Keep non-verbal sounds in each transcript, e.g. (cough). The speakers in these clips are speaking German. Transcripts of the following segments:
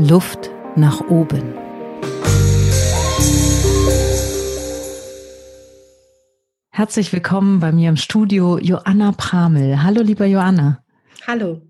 Luft nach oben. Herzlich willkommen bei mir im Studio Joanna Pramel. Hallo, lieber Joanna. Hallo.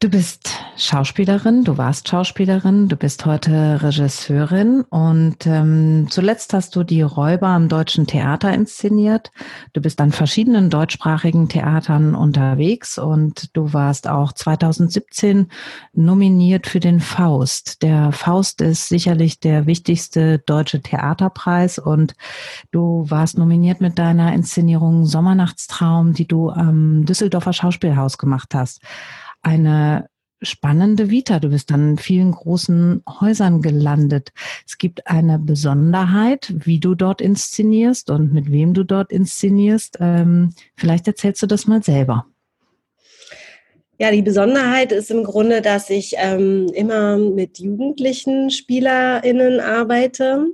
Du bist Schauspielerin, du warst Schauspielerin, du bist heute Regisseurin und ähm, zuletzt hast du die Räuber am Deutschen Theater inszeniert. Du bist an verschiedenen deutschsprachigen Theatern unterwegs und du warst auch 2017 nominiert für den Faust. Der Faust ist sicherlich der wichtigste deutsche Theaterpreis und du warst nominiert mit deiner Inszenierung Sommernachtstraum, die du am Düsseldorfer Schauspielhaus gemacht hast eine spannende Vita. Du bist dann in vielen großen Häusern gelandet. Es gibt eine Besonderheit, wie du dort inszenierst und mit wem du dort inszenierst. Ähm, vielleicht erzählst du das mal selber. Ja, die Besonderheit ist im Grunde, dass ich ähm, immer mit jugendlichen SpielerInnen arbeite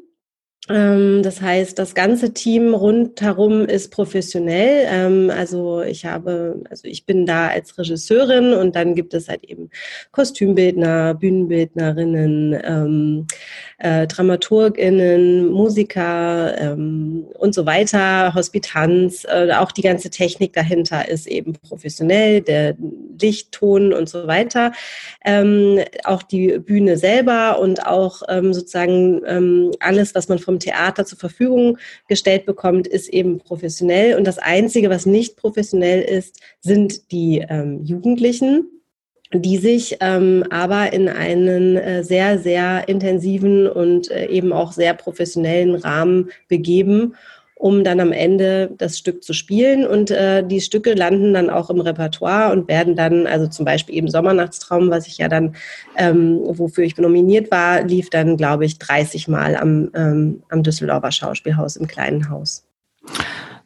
das heißt, das ganze Team rundherum ist professionell. Ähm, also ich habe, also ich bin da als Regisseurin und dann gibt es halt eben Kostümbildner, Bühnenbildnerinnen, ähm, äh, DramaturgInnen, Musiker ähm, und so weiter, Hospitanz. Äh, auch die ganze Technik dahinter ist eben professionell, der Lichtton und so weiter. Ähm, auch die Bühne selber und auch ähm, sozusagen ähm, alles, was man vom Theater zur Verfügung gestellt bekommt, ist eben professionell. Und das Einzige, was nicht professionell ist, sind die ähm, Jugendlichen die sich ähm, aber in einen äh, sehr, sehr intensiven und äh, eben auch sehr professionellen Rahmen begeben, um dann am Ende das Stück zu spielen. Und äh, die Stücke landen dann auch im Repertoire und werden dann, also zum Beispiel eben Sommernachtstraum, was ich ja dann, ähm, wofür ich nominiert war, lief dann, glaube ich, 30 Mal am, ähm, am Düsseldorfer Schauspielhaus im kleinen Haus.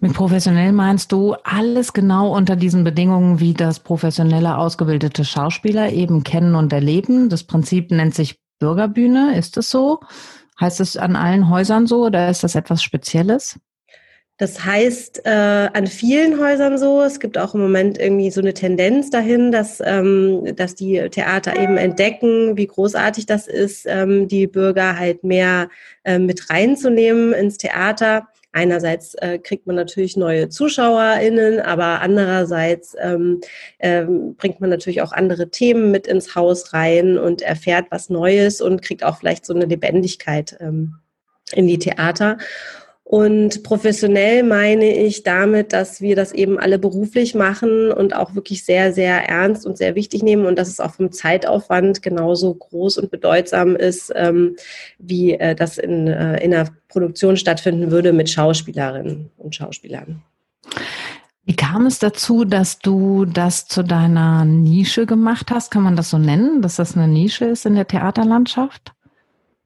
Mit professionell meinst du alles genau unter diesen Bedingungen, wie das professionelle ausgebildete Schauspieler eben kennen und erleben. Das Prinzip nennt sich Bürgerbühne. Ist es so? Heißt es an allen Häusern so oder ist das etwas Spezielles? Das heißt äh, an vielen Häusern so. Es gibt auch im Moment irgendwie so eine Tendenz dahin, dass, ähm, dass die Theater eben entdecken, wie großartig das ist, ähm, die Bürger halt mehr äh, mit reinzunehmen ins Theater. Einerseits äh, kriegt man natürlich neue ZuschauerInnen, aber andererseits ähm, ähm, bringt man natürlich auch andere Themen mit ins Haus rein und erfährt was Neues und kriegt auch vielleicht so eine Lebendigkeit ähm, in die Theater. Und professionell meine ich damit, dass wir das eben alle beruflich machen und auch wirklich sehr, sehr ernst und sehr wichtig nehmen und dass es auch vom Zeitaufwand genauso groß und bedeutsam ist, ähm, wie äh, das in, äh, in einer Produktion stattfinden würde mit Schauspielerinnen und Schauspielern. Wie kam es dazu, dass du das zu deiner Nische gemacht hast? Kann man das so nennen, dass das eine Nische ist in der Theaterlandschaft?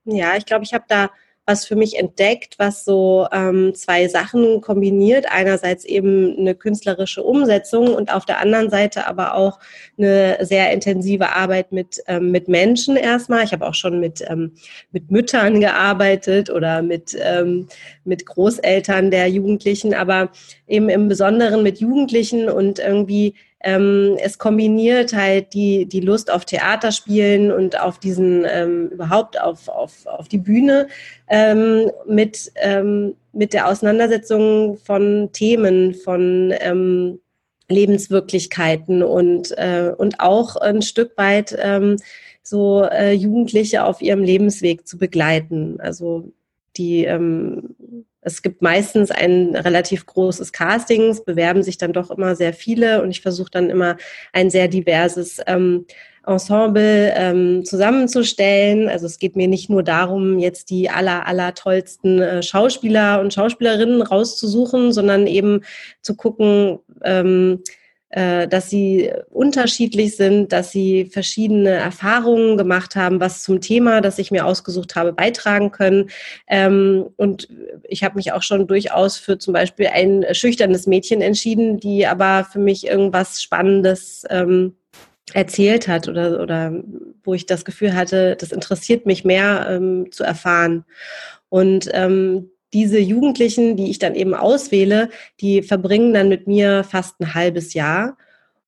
Ja, ich glaube, ich habe da was für mich entdeckt, was so ähm, zwei Sachen kombiniert. Einerseits eben eine künstlerische Umsetzung und auf der anderen Seite aber auch eine sehr intensive Arbeit mit, ähm, mit Menschen erstmal. Ich habe auch schon mit, ähm, mit Müttern gearbeitet oder mit, ähm, mit Großeltern der Jugendlichen, aber eben im Besonderen mit Jugendlichen und irgendwie ähm, es kombiniert halt die, die Lust auf Theaterspielen und auf diesen, ähm, überhaupt auf, auf, auf die Bühne ähm, mit, ähm, mit der Auseinandersetzung von Themen, von ähm, Lebenswirklichkeiten und, äh, und auch ein Stück weit ähm, so äh, Jugendliche auf ihrem Lebensweg zu begleiten. Also die ähm, es gibt meistens ein relativ großes Casting, es bewerben sich dann doch immer sehr viele und ich versuche dann immer ein sehr diverses ähm, Ensemble ähm, zusammenzustellen. Also es geht mir nicht nur darum, jetzt die aller, aller tollsten äh, Schauspieler und Schauspielerinnen rauszusuchen, sondern eben zu gucken, ähm, äh, dass sie unterschiedlich sind, dass sie verschiedene Erfahrungen gemacht haben, was zum Thema, das ich mir ausgesucht habe, beitragen können. Ähm, und ich habe mich auch schon durchaus für zum Beispiel ein schüchternes Mädchen entschieden, die aber für mich irgendwas Spannendes ähm, erzählt hat oder, oder wo ich das Gefühl hatte, das interessiert mich mehr ähm, zu erfahren. Und ähm, diese Jugendlichen, die ich dann eben auswähle, die verbringen dann mit mir fast ein halbes Jahr.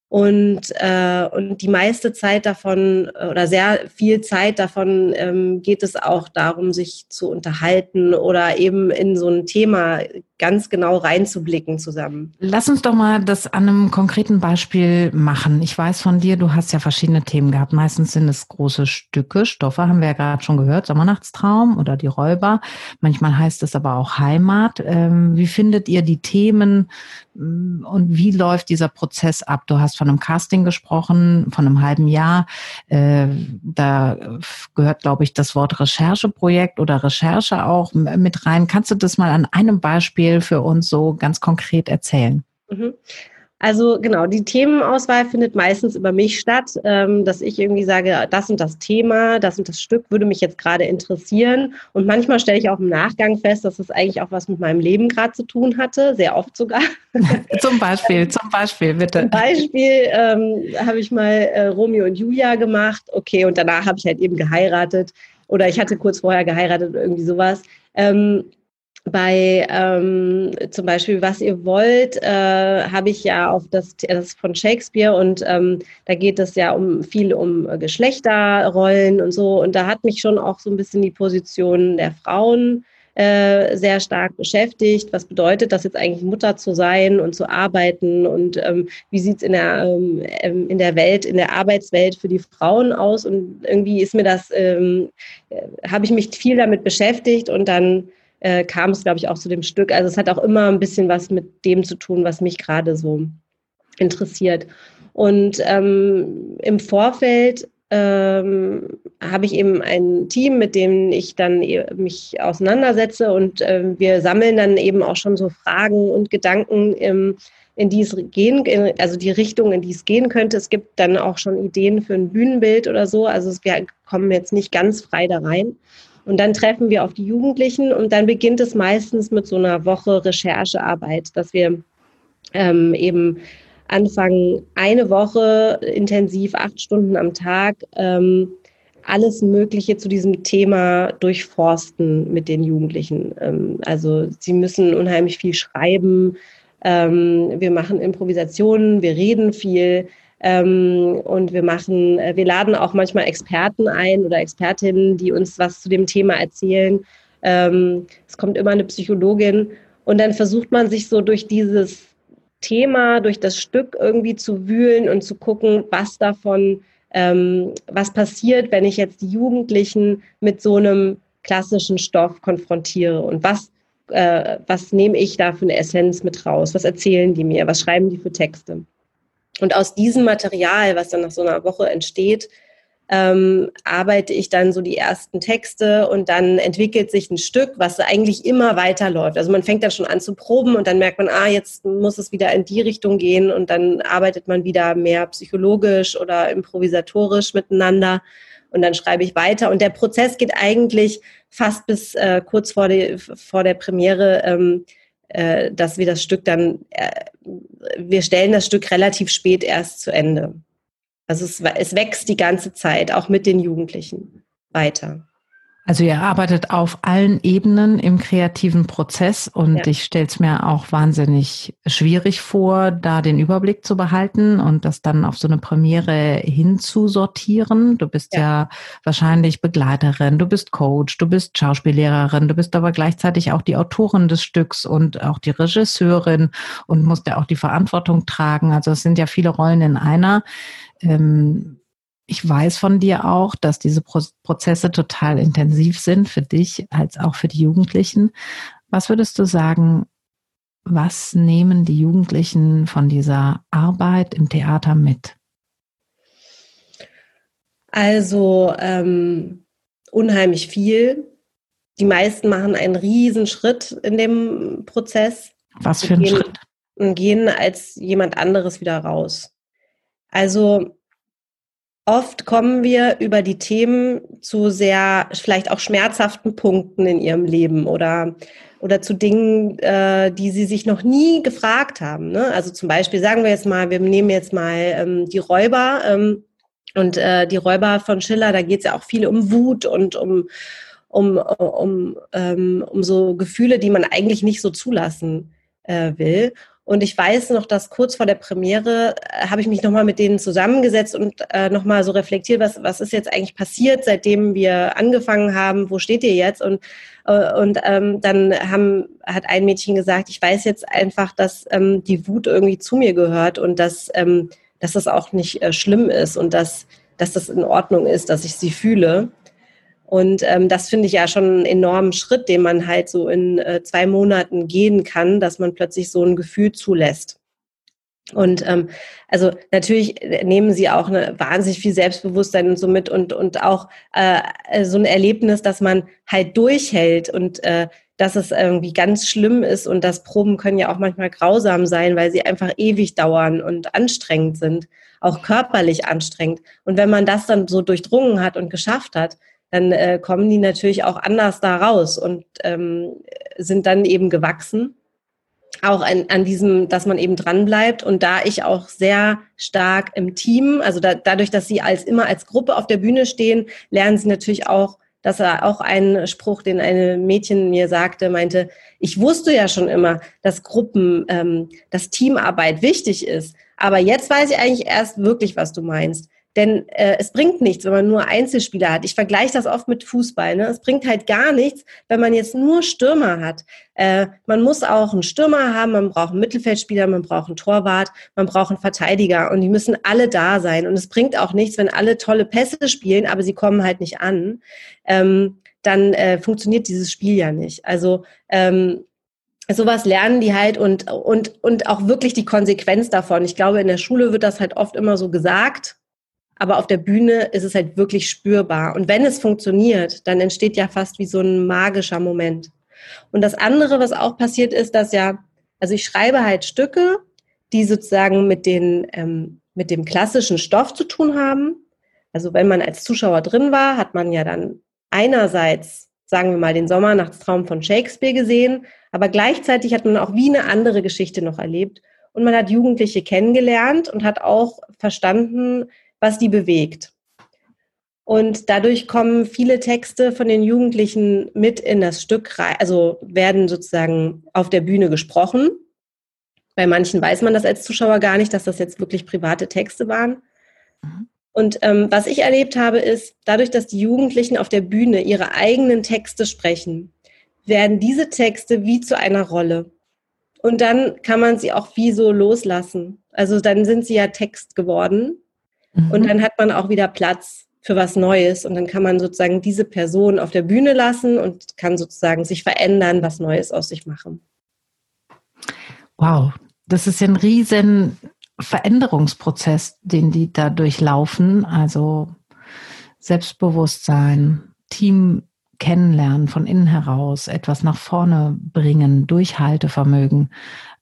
Und, äh, und die meiste Zeit davon oder sehr viel Zeit davon ähm, geht es auch darum, sich zu unterhalten oder eben in so ein Thema ganz genau reinzublicken zusammen. Lass uns doch mal das an einem konkreten Beispiel machen. Ich weiß von dir, du hast ja verschiedene Themen gehabt. Meistens sind es große Stücke, Stoffe, haben wir ja gerade schon gehört, Sommernachtstraum oder die Räuber. Manchmal heißt es aber auch Heimat. Ähm, wie findet ihr die Themen mm, und wie läuft dieser Prozess ab? Du hast von einem Casting gesprochen, von einem halben Jahr. Äh, da gehört, glaube ich, das Wort Rechercheprojekt oder Recherche auch mit rein. Kannst du das mal an einem Beispiel für uns so ganz konkret erzählen? Mhm. Also genau, die Themenauswahl findet meistens über mich statt, ähm, dass ich irgendwie sage, das und das Thema, das und das Stück würde mich jetzt gerade interessieren. Und manchmal stelle ich auch im Nachgang fest, dass es eigentlich auch was mit meinem Leben gerade zu tun hatte, sehr oft sogar. (laughs) zum Beispiel, zum Beispiel, bitte. Zum Beispiel ähm, habe ich mal äh, Romeo und Julia gemacht, okay, und danach habe ich halt eben geheiratet oder ich hatte kurz vorher geheiratet oder irgendwie sowas. Ähm, bei ähm, zum Beispiel Was ihr wollt, äh, habe ich ja auf das, das von Shakespeare und ähm, da geht es ja um viel um Geschlechterrollen und so. Und da hat mich schon auch so ein bisschen die Position der Frauen äh, sehr stark beschäftigt. Was bedeutet das jetzt eigentlich, Mutter zu sein und zu arbeiten? Und ähm, wie sieht es in, der, ähm, ähm, in der Welt, in der Arbeitswelt für die Frauen aus? Und irgendwie ist mir das, ähm, äh, habe ich mich viel damit beschäftigt und dann äh, kam es, glaube ich, auch zu dem Stück. Also es hat auch immer ein bisschen was mit dem zu tun, was mich gerade so interessiert. Und ähm, im Vorfeld ähm, habe ich eben ein Team, mit dem ich dann e, mich auseinandersetze und äh, wir sammeln dann eben auch schon so Fragen und Gedanken, im, in die es gehen, also die Richtung, in die es gehen könnte. Es gibt dann auch schon Ideen für ein Bühnenbild oder so. Also wir kommen jetzt nicht ganz frei da rein. Und dann treffen wir auf die Jugendlichen und dann beginnt es meistens mit so einer Woche Recherchearbeit, dass wir ähm, eben anfangen, eine Woche intensiv, acht Stunden am Tag, ähm, alles Mögliche zu diesem Thema durchforsten mit den Jugendlichen. Ähm, also sie müssen unheimlich viel schreiben. Ähm, wir machen Improvisationen, wir reden viel. Ähm, und wir machen, äh, wir laden auch manchmal Experten ein oder Expertinnen, die uns was zu dem Thema erzählen. Ähm, es kommt immer eine Psychologin und dann versucht man sich so durch dieses Thema, durch das Stück irgendwie zu wühlen und zu gucken, was davon, ähm, was passiert, wenn ich jetzt die Jugendlichen mit so einem klassischen Stoff konfrontiere und was, äh, was nehme ich da für eine Essenz mit raus? Was erzählen die mir? Was schreiben die für Texte? Und aus diesem Material, was dann nach so einer Woche entsteht, ähm, arbeite ich dann so die ersten Texte und dann entwickelt sich ein Stück, was eigentlich immer weiterläuft. Also man fängt dann schon an zu proben und dann merkt man, ah, jetzt muss es wieder in die Richtung gehen und dann arbeitet man wieder mehr psychologisch oder improvisatorisch miteinander und dann schreibe ich weiter. Und der Prozess geht eigentlich fast bis äh, kurz vor, die, vor der Premiere. Ähm, äh, dass wir das Stück dann, äh, wir stellen das Stück relativ spät erst zu Ende. Also es, es wächst die ganze Zeit, auch mit den Jugendlichen weiter. Also ihr arbeitet auf allen Ebenen im kreativen Prozess und ja. ich stelle es mir auch wahnsinnig schwierig vor, da den Überblick zu behalten und das dann auf so eine Premiere hinzusortieren. Du bist ja. ja wahrscheinlich Begleiterin, du bist Coach, du bist Schauspiellehrerin, du bist aber gleichzeitig auch die Autorin des Stücks und auch die Regisseurin und musst ja auch die Verantwortung tragen. Also es sind ja viele Rollen in einer. Ähm, ich weiß von dir auch, dass diese Prozesse total intensiv sind für dich als auch für die Jugendlichen. Was würdest du sagen, was nehmen die Jugendlichen von dieser Arbeit im Theater mit? Also ähm, unheimlich viel. Die meisten machen einen riesen Schritt in dem Prozess. Was für ein gehen, Schritt? Und gehen als jemand anderes wieder raus. Also Oft kommen wir über die Themen zu sehr, vielleicht auch schmerzhaften Punkten in ihrem Leben oder, oder zu Dingen, äh, die sie sich noch nie gefragt haben. Ne? Also zum Beispiel sagen wir jetzt mal, wir nehmen jetzt mal ähm, die Räuber ähm, und äh, die Räuber von Schiller, da geht es ja auch viel um Wut und um, um, um, ähm, um so Gefühle, die man eigentlich nicht so zulassen äh, will. Und ich weiß noch, dass kurz vor der Premiere äh, habe ich mich nochmal mit denen zusammengesetzt und äh, nochmal so reflektiert, was, was ist jetzt eigentlich passiert, seitdem wir angefangen haben, wo steht ihr jetzt? Und, äh, und ähm, dann haben, hat ein Mädchen gesagt, ich weiß jetzt einfach, dass ähm, die Wut irgendwie zu mir gehört und dass, ähm, dass das auch nicht äh, schlimm ist und dass, dass das in Ordnung ist, dass ich sie fühle. Und ähm, das finde ich ja schon einen enormen Schritt, den man halt so in äh, zwei Monaten gehen kann, dass man plötzlich so ein Gefühl zulässt. Und ähm, also natürlich nehmen sie auch eine, wahnsinnig viel Selbstbewusstsein und so mit und, und auch äh, so ein Erlebnis, dass man halt durchhält und äh, dass es irgendwie ganz schlimm ist und dass Proben können ja auch manchmal grausam sein, weil sie einfach ewig dauern und anstrengend sind, auch körperlich anstrengend. Und wenn man das dann so durchdrungen hat und geschafft hat, dann äh, kommen die natürlich auch anders da raus und ähm, sind dann eben gewachsen. Auch an, an diesem, dass man eben dran bleibt. Und da ich auch sehr stark im Team, also da, dadurch, dass sie als immer als Gruppe auf der Bühne stehen, lernen sie natürlich auch, dass er auch einen Spruch, den eine Mädchen mir sagte, meinte, ich wusste ja schon immer, dass Gruppen, ähm, dass Teamarbeit wichtig ist. Aber jetzt weiß ich eigentlich erst wirklich, was du meinst. Denn äh, es bringt nichts, wenn man nur Einzelspieler hat. Ich vergleiche das oft mit Fußball. Ne? Es bringt halt gar nichts, wenn man jetzt nur Stürmer hat. Äh, man muss auch einen Stürmer haben, man braucht einen Mittelfeldspieler, man braucht einen Torwart, man braucht einen Verteidiger und die müssen alle da sein. Und es bringt auch nichts, wenn alle tolle Pässe spielen, aber sie kommen halt nicht an. Ähm, dann äh, funktioniert dieses Spiel ja nicht. Also ähm, sowas lernen die halt und, und, und auch wirklich die Konsequenz davon. Ich glaube, in der Schule wird das halt oft immer so gesagt aber auf der Bühne ist es halt wirklich spürbar. Und wenn es funktioniert, dann entsteht ja fast wie so ein magischer Moment. Und das andere, was auch passiert ist, dass ja, also ich schreibe halt Stücke, die sozusagen mit, den, ähm, mit dem klassischen Stoff zu tun haben. Also wenn man als Zuschauer drin war, hat man ja dann einerseits, sagen wir mal, den Sommernachtstraum von Shakespeare gesehen, aber gleichzeitig hat man auch wie eine andere Geschichte noch erlebt. Und man hat Jugendliche kennengelernt und hat auch verstanden, was die bewegt. Und dadurch kommen viele Texte von den Jugendlichen mit in das Stück rein, also werden sozusagen auf der Bühne gesprochen. Bei manchen weiß man das als Zuschauer gar nicht, dass das jetzt wirklich private Texte waren. Mhm. Und ähm, was ich erlebt habe, ist, dadurch, dass die Jugendlichen auf der Bühne ihre eigenen Texte sprechen, werden diese Texte wie zu einer Rolle. Und dann kann man sie auch wie so loslassen. Also dann sind sie ja Text geworden Mhm. Und dann hat man auch wieder Platz für was Neues und dann kann man sozusagen diese Person auf der Bühne lassen und kann sozusagen sich verändern, was Neues aus sich machen. Wow, das ist ja ein riesen Veränderungsprozess, den die da durchlaufen. Also Selbstbewusstsein, Team kennenlernen von innen heraus, etwas nach vorne bringen, Durchhaltevermögen.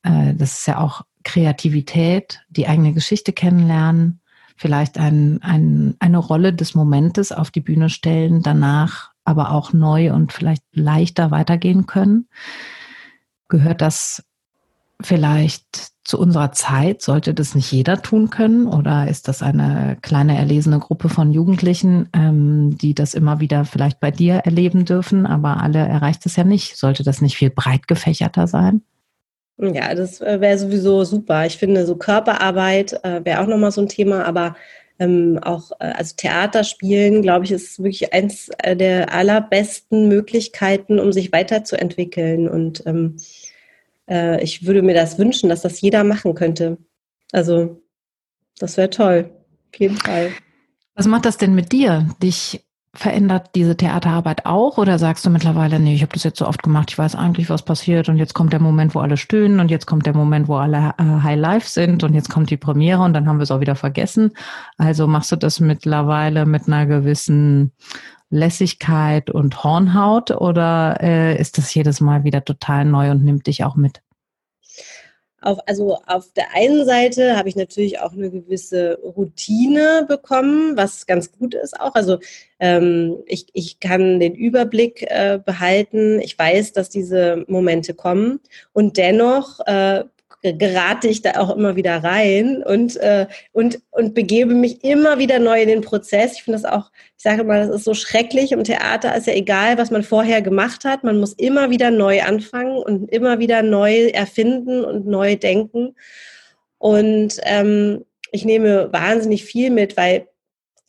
Äh, das ist ja auch Kreativität, die eigene Geschichte kennenlernen, vielleicht ein, ein, eine Rolle des Momentes auf die Bühne stellen, danach aber auch neu und vielleicht leichter weitergehen können? Gehört das vielleicht zu unserer Zeit? Sollte das nicht jeder tun können? Oder ist das eine kleine erlesene Gruppe von Jugendlichen, ähm, die das immer wieder vielleicht bei dir erleben dürfen, aber alle erreicht es ja nicht? Sollte das nicht viel breit gefächerter sein? Ja, das äh, wäre sowieso super. Ich finde, so Körperarbeit äh, wäre auch nochmal so ein Thema, aber ähm, auch, äh, also Theaterspielen, glaube ich, ist wirklich eins äh, der allerbesten Möglichkeiten, um sich weiterzuentwickeln. Und ähm, äh, ich würde mir das wünschen, dass das jeder machen könnte. Also, das wäre toll. Auf jeden Fall. Was macht das denn mit dir, dich Verändert diese Theaterarbeit auch oder sagst du mittlerweile, nee, ich habe das jetzt so oft gemacht, ich weiß eigentlich, was passiert und jetzt kommt der Moment, wo alle stöhnen und jetzt kommt der Moment, wo alle äh, High Life sind und jetzt kommt die Premiere und dann haben wir es auch wieder vergessen. Also machst du das mittlerweile mit einer gewissen Lässigkeit und Hornhaut oder äh, ist das jedes Mal wieder total neu und nimmt dich auch mit? Auf, also auf der einen Seite habe ich natürlich auch eine gewisse Routine bekommen, was ganz gut ist auch. Also ähm, ich, ich kann den Überblick äh, behalten. Ich weiß, dass diese Momente kommen und dennoch äh, gerate ich da auch immer wieder rein und, äh, und, und begebe mich immer wieder neu in den Prozess. Ich finde das auch, ich sage mal, das ist so schrecklich. Im Theater ist ja egal, was man vorher gemacht hat. Man muss immer wieder neu anfangen und immer wieder neu erfinden und neu denken. Und ähm, ich nehme wahnsinnig viel mit, weil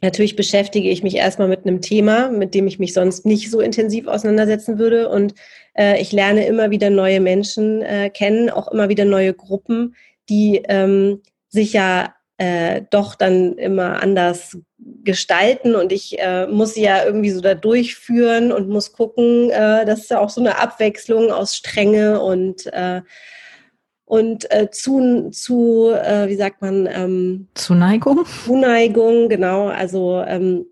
Natürlich beschäftige ich mich erstmal mit einem Thema, mit dem ich mich sonst nicht so intensiv auseinandersetzen würde. Und äh, ich lerne immer wieder neue Menschen äh, kennen, auch immer wieder neue Gruppen, die ähm, sich ja äh, doch dann immer anders gestalten. Und ich äh, muss sie ja irgendwie so da durchführen und muss gucken, äh, das ist ja auch so eine Abwechslung aus Strenge und äh, und äh, zu, zu äh, wie sagt man? Ähm, Zuneigung? Zuneigung, genau. Also ähm,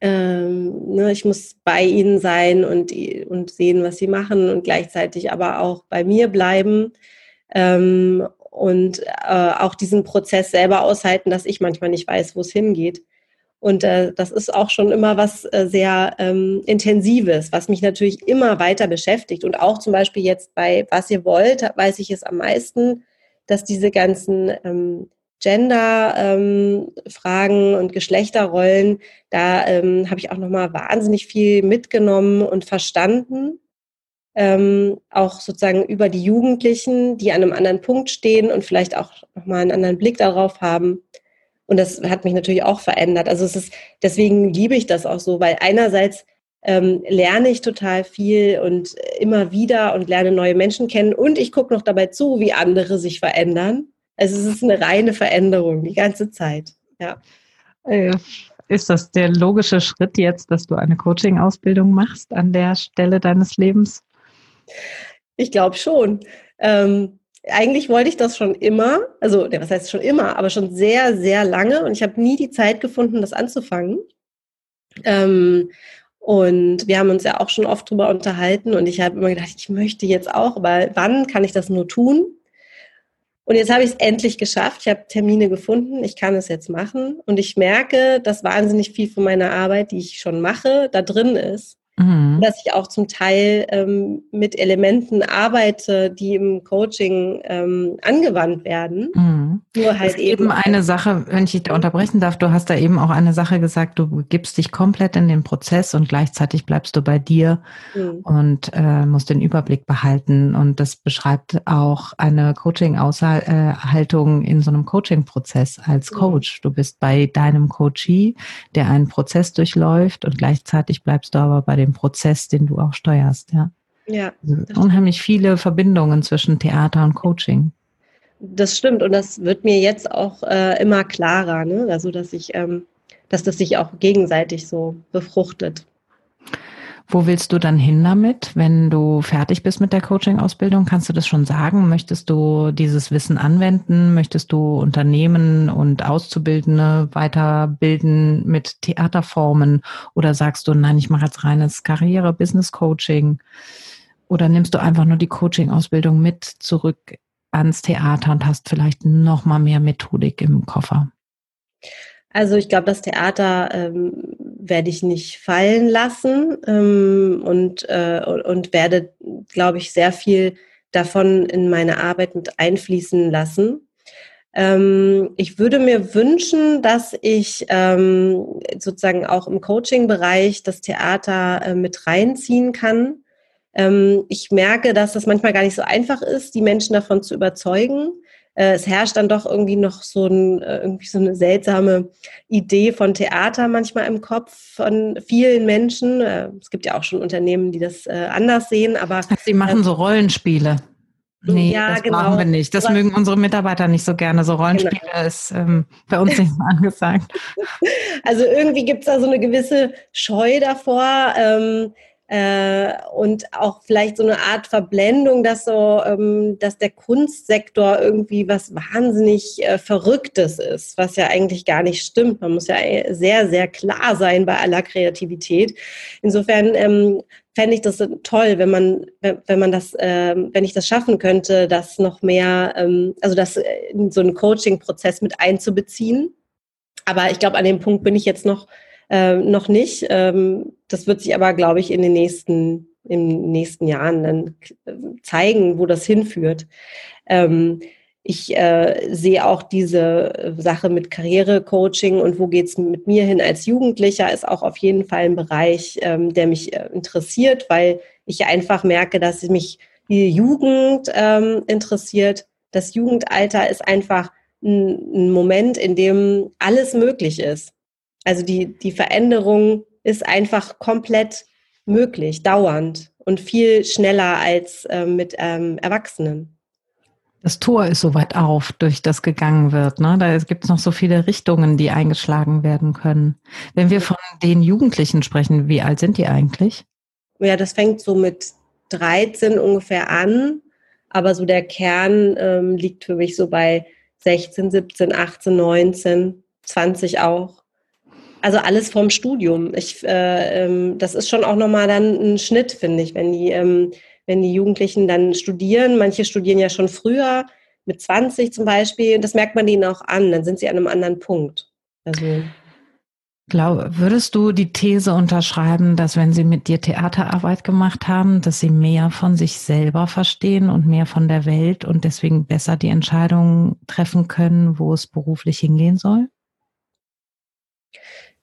ähm, ne, ich muss bei ihnen sein und, und sehen, was sie machen und gleichzeitig aber auch bei mir bleiben ähm, und äh, auch diesen Prozess selber aushalten, dass ich manchmal nicht weiß, wo es hingeht. Und äh, das ist auch schon immer was äh, sehr ähm, Intensives, was mich natürlich immer weiter beschäftigt. Und auch zum Beispiel jetzt bei Was ihr wollt, weiß ich es am meisten, dass diese ganzen ähm, Gender-Fragen ähm, und Geschlechterrollen, da ähm, habe ich auch nochmal wahnsinnig viel mitgenommen und verstanden. Ähm, auch sozusagen über die Jugendlichen, die an einem anderen Punkt stehen und vielleicht auch nochmal einen anderen Blick darauf haben. Und das hat mich natürlich auch verändert. Also es ist, deswegen liebe ich das auch so, weil einerseits ähm, lerne ich total viel und immer wieder und lerne neue Menschen kennen und ich gucke noch dabei zu, wie andere sich verändern. Also es ist eine reine Veränderung die ganze Zeit. Ja. Äh, ist das der logische Schritt jetzt, dass du eine Coaching-Ausbildung machst an der Stelle deines Lebens? Ich glaube schon. Ähm, eigentlich wollte ich das schon immer, also was heißt schon immer, aber schon sehr, sehr lange und ich habe nie die Zeit gefunden, das anzufangen. Ähm, und wir haben uns ja auch schon oft drüber unterhalten und ich habe immer gedacht, ich möchte jetzt auch, aber wann kann ich das nur tun? Und jetzt habe ich es endlich geschafft. Ich habe Termine gefunden. Ich kann es jetzt machen. Und ich merke, dass wahnsinnig viel von meiner Arbeit, die ich schon mache, da drin ist. Mhm. Dass ich auch zum Teil ähm, mit Elementen arbeite, die im Coaching ähm, angewandt werden. Mhm. Nur halt es eben. eben eine Sache, wenn ich dich da unterbrechen darf, du hast da eben auch eine Sache gesagt, du gibst dich komplett in den Prozess und gleichzeitig bleibst du bei dir mhm. und äh, musst den Überblick behalten. Und das beschreibt auch eine Coaching-Aushaltung in so einem Coaching-Prozess als mhm. Coach. Du bist bei deinem Coachee, der einen Prozess durchläuft und gleichzeitig bleibst du aber bei dem dem Prozess, den du auch steuerst, ja. Ja. Also unheimlich viele Verbindungen zwischen Theater und Coaching. Das stimmt und das wird mir jetzt auch äh, immer klarer, ne? Also dass ich, ähm, dass das sich auch gegenseitig so befruchtet. Wo willst du dann hin damit, wenn du fertig bist mit der Coaching-Ausbildung? Kannst du das schon sagen? Möchtest du dieses Wissen anwenden? Möchtest du Unternehmen und Auszubildende weiterbilden mit Theaterformen? Oder sagst du, nein, ich mache jetzt reines Karriere, Business-Coaching? Oder nimmst du einfach nur die Coaching-Ausbildung mit zurück ans Theater und hast vielleicht noch mal mehr Methodik im Koffer? Also ich glaube, das Theater ähm, werde ich nicht fallen lassen ähm, und, äh, und werde, glaube ich, sehr viel davon in meine Arbeit mit einfließen lassen. Ähm, ich würde mir wünschen, dass ich ähm, sozusagen auch im Coaching-Bereich das Theater äh, mit reinziehen kann. Ähm, ich merke, dass das manchmal gar nicht so einfach ist, die Menschen davon zu überzeugen äh, es herrscht dann doch irgendwie noch so, ein, äh, irgendwie so eine seltsame Idee von Theater manchmal im Kopf von vielen Menschen. Äh, es gibt ja auch schon Unternehmen, die das anders sehen, aber. Sie machen so Rollenspiele. Nee, ja, das genau. brauchen wir nicht. Das mögen unsere Mitarbeiter nicht so gerne. So Rollenspiele genau. ist ähm, bei uns nicht so angesagt. (laughs) Also irgendwie gibt es da so eine gewisse Scheu davor. Ähm, äh, und auch vielleicht so eine Art Verblendung, dass so, ähm, dass der Kunstsektor irgendwie was wahnsinnig äh, Verrücktes ist, was ja eigentlich gar nicht stimmt. Man muss ja sehr, sehr klar sein bei aller Kreativität. Insofern ähm, fände ich das toll, wenn man, wenn man das, äh, wenn ich das schaffen könnte, das noch mehr, ähm, also das in so einen Coaching-Prozess mit einzubeziehen. Aber ich glaube, an dem Punkt bin ich jetzt noch äh, noch nicht. Ähm, das wird sich aber, glaube ich, in den nächsten, in den nächsten Jahren dann äh, zeigen, wo das hinführt. Ähm, ich äh, sehe auch diese Sache mit Karrierecoaching und wo geht's mit mir hin als Jugendlicher, ist auch auf jeden Fall ein Bereich, ähm, der mich äh, interessiert, weil ich einfach merke, dass mich die Jugend ähm, interessiert. Das Jugendalter ist einfach ein, ein Moment, in dem alles möglich ist. Also die, die Veränderung ist einfach komplett möglich, dauernd und viel schneller als äh, mit ähm, Erwachsenen. Das Tor ist so weit auf, durch das gegangen wird. Ne? Da gibt es noch so viele Richtungen, die eingeschlagen werden können. Wenn wir von den Jugendlichen sprechen, wie alt sind die eigentlich? Ja, das fängt so mit 13 ungefähr an, aber so der Kern ähm, liegt für mich so bei 16, 17, 18, 19, 20 auch. Also alles vom Studium. Ich, äh, ähm, das ist schon auch nochmal dann ein Schnitt, finde ich, wenn die, ähm, wenn die Jugendlichen dann studieren. Manche studieren ja schon früher, mit 20 zum Beispiel. Das merkt man ihnen auch an. Dann sind sie an einem anderen Punkt. Also Glaub, würdest du die These unterschreiben, dass wenn Sie mit dir Theaterarbeit gemacht haben, dass Sie mehr von sich selber verstehen und mehr von der Welt und deswegen besser die Entscheidungen treffen können, wo es beruflich hingehen soll?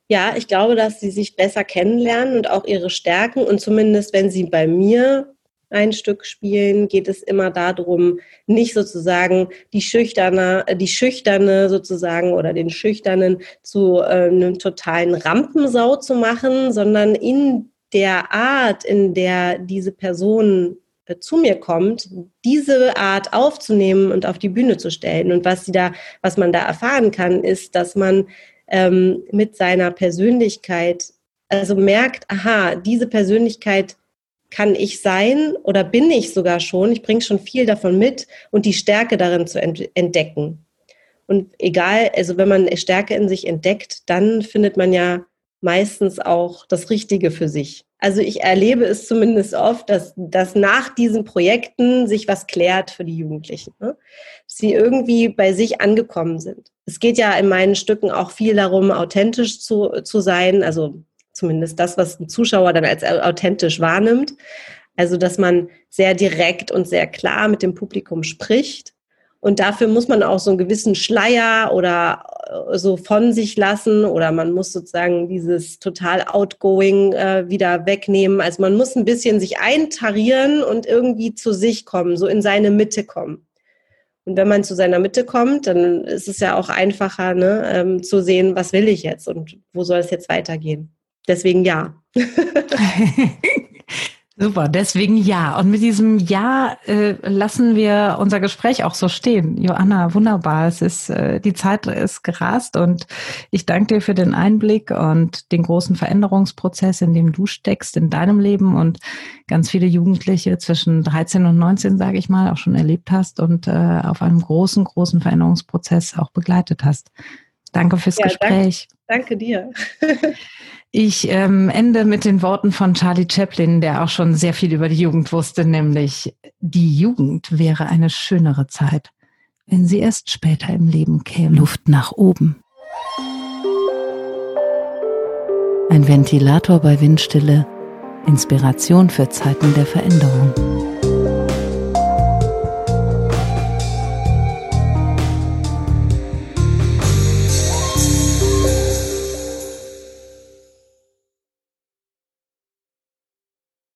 Ja, ich glaube, dass Sie sich besser kennenlernen und auch Ihre Stärken und zumindest wenn Sie bei mir ein Stück spielen, geht es immer darum, nicht sozusagen die schüchterne, die schüchterne sozusagen oder den schüchternen zu äh, einem totalen Rampensau zu machen, sondern in der Art, in der diese Person äh, zu mir kommt, diese Art aufzunehmen und auf die Bühne zu stellen. Und was sie da, was man da erfahren kann, ist, dass man ähm, mit seiner Persönlichkeit also merkt, aha, diese Persönlichkeit kann ich sein oder bin ich sogar schon, ich bringe schon viel davon mit und die Stärke darin zu entdecken. Und egal, also wenn man Stärke in sich entdeckt, dann findet man ja meistens auch das Richtige für sich. Also ich erlebe es zumindest oft, dass, dass nach diesen Projekten sich was klärt für die Jugendlichen. Ne? Sie irgendwie bei sich angekommen sind. Es geht ja in meinen Stücken auch viel darum, authentisch zu, zu sein, also zumindest das, was ein Zuschauer dann als authentisch wahrnimmt. Also, dass man sehr direkt und sehr klar mit dem Publikum spricht. Und dafür muss man auch so einen gewissen Schleier oder äh, so von sich lassen oder man muss sozusagen dieses total outgoing äh, wieder wegnehmen. Also man muss ein bisschen sich eintarieren und irgendwie zu sich kommen, so in seine Mitte kommen. Und wenn man zu seiner Mitte kommt, dann ist es ja auch einfacher ne, ähm, zu sehen, was will ich jetzt und wo soll es jetzt weitergehen. Deswegen ja. (laughs) (laughs) Super, deswegen ja. Und mit diesem Ja äh, lassen wir unser Gespräch auch so stehen. Joanna, wunderbar. Es ist, äh, die Zeit ist gerast und ich danke dir für den Einblick und den großen Veränderungsprozess, in dem du steckst in deinem Leben und ganz viele Jugendliche zwischen 13 und 19, sage ich mal, auch schon erlebt hast und äh, auf einem großen, großen Veränderungsprozess auch begleitet hast. Danke fürs ja, Gespräch. Danke, danke dir. (laughs) Ich ähm, ende mit den Worten von Charlie Chaplin, der auch schon sehr viel über die Jugend wusste, nämlich die Jugend wäre eine schönere Zeit, wenn sie erst später im Leben käme. Luft nach oben. Ein Ventilator bei Windstille, Inspiration für Zeiten der Veränderung.